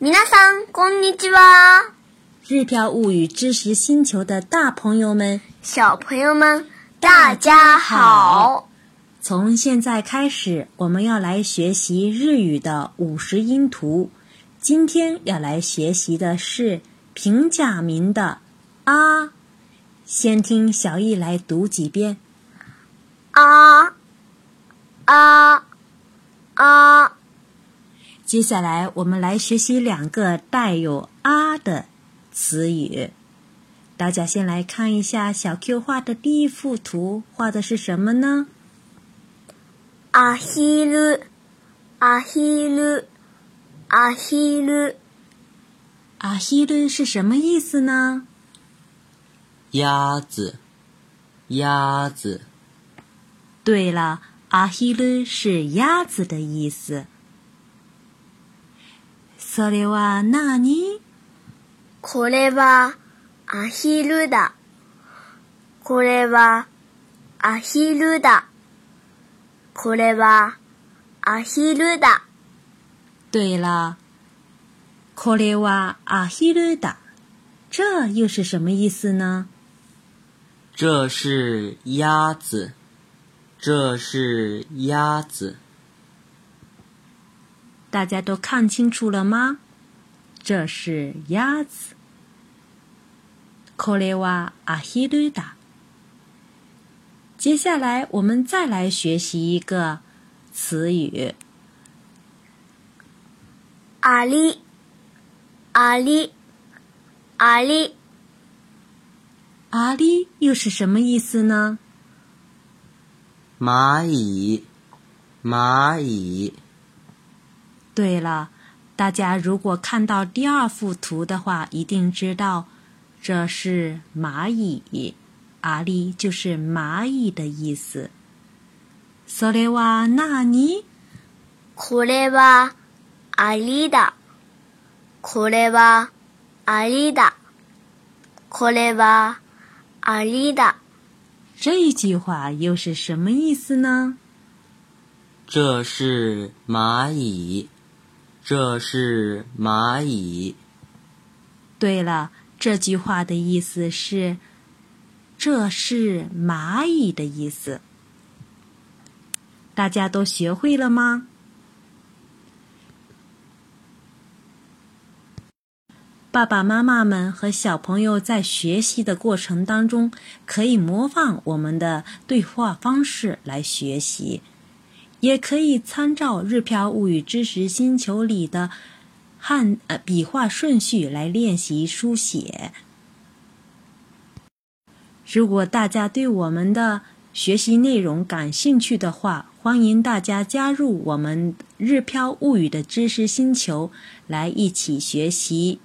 皆さんこんにちは。日飘物语知识星球的大朋友们，小朋友们，大家好。从现在开始，我们要来学习日语的五十音图。今天要来学习的是平假名的“啊”。先听小易来读几遍。啊 接下来我们来学习两个带有“啊”的词语。大家先来看一下小 Q 画的第一幅图，画的是什么呢？アヒル、アヒル、アヒル。阿希ル是什么意思呢？鸭子，鸭子。对了，阿希ル是鸭子的意思。 それは何？これはアヒルだ。これはアヒルだ。これはアヒルだ。对了，これはアヒルだ。这又是什么意思呢？这是鸭子，这是鸭子。大家都看清楚了吗？这是鸭子。これはアヒルだ。接下来我们再来学习一个词语。アリ、アリ、アリ。阿里又是什么意思呢？蚂蚁，蚂蚁。 对了，大家如果看到第二幅图的话，一定知道这是蚂蚁。阿里就是蚂蚁的意思。それは何？これはアリだ。これはアリだ。これはアリだ。这句话又是什么意思呢？这是蚂蚁， 这是蚂蚁。对了，这句话的意思是这是蚂蚁的意思。大家都学会了吗？爸爸妈妈们和小朋友在学习的过程当中，可以模仿我们的对话方式来学习，也可以参照《日飘物语知识星球》里的汉呃笔画顺序来练习书写。如果大家对我们的学习内容感兴趣的话，欢迎大家加入我们《日飘物语》的知识星球，来一起学习。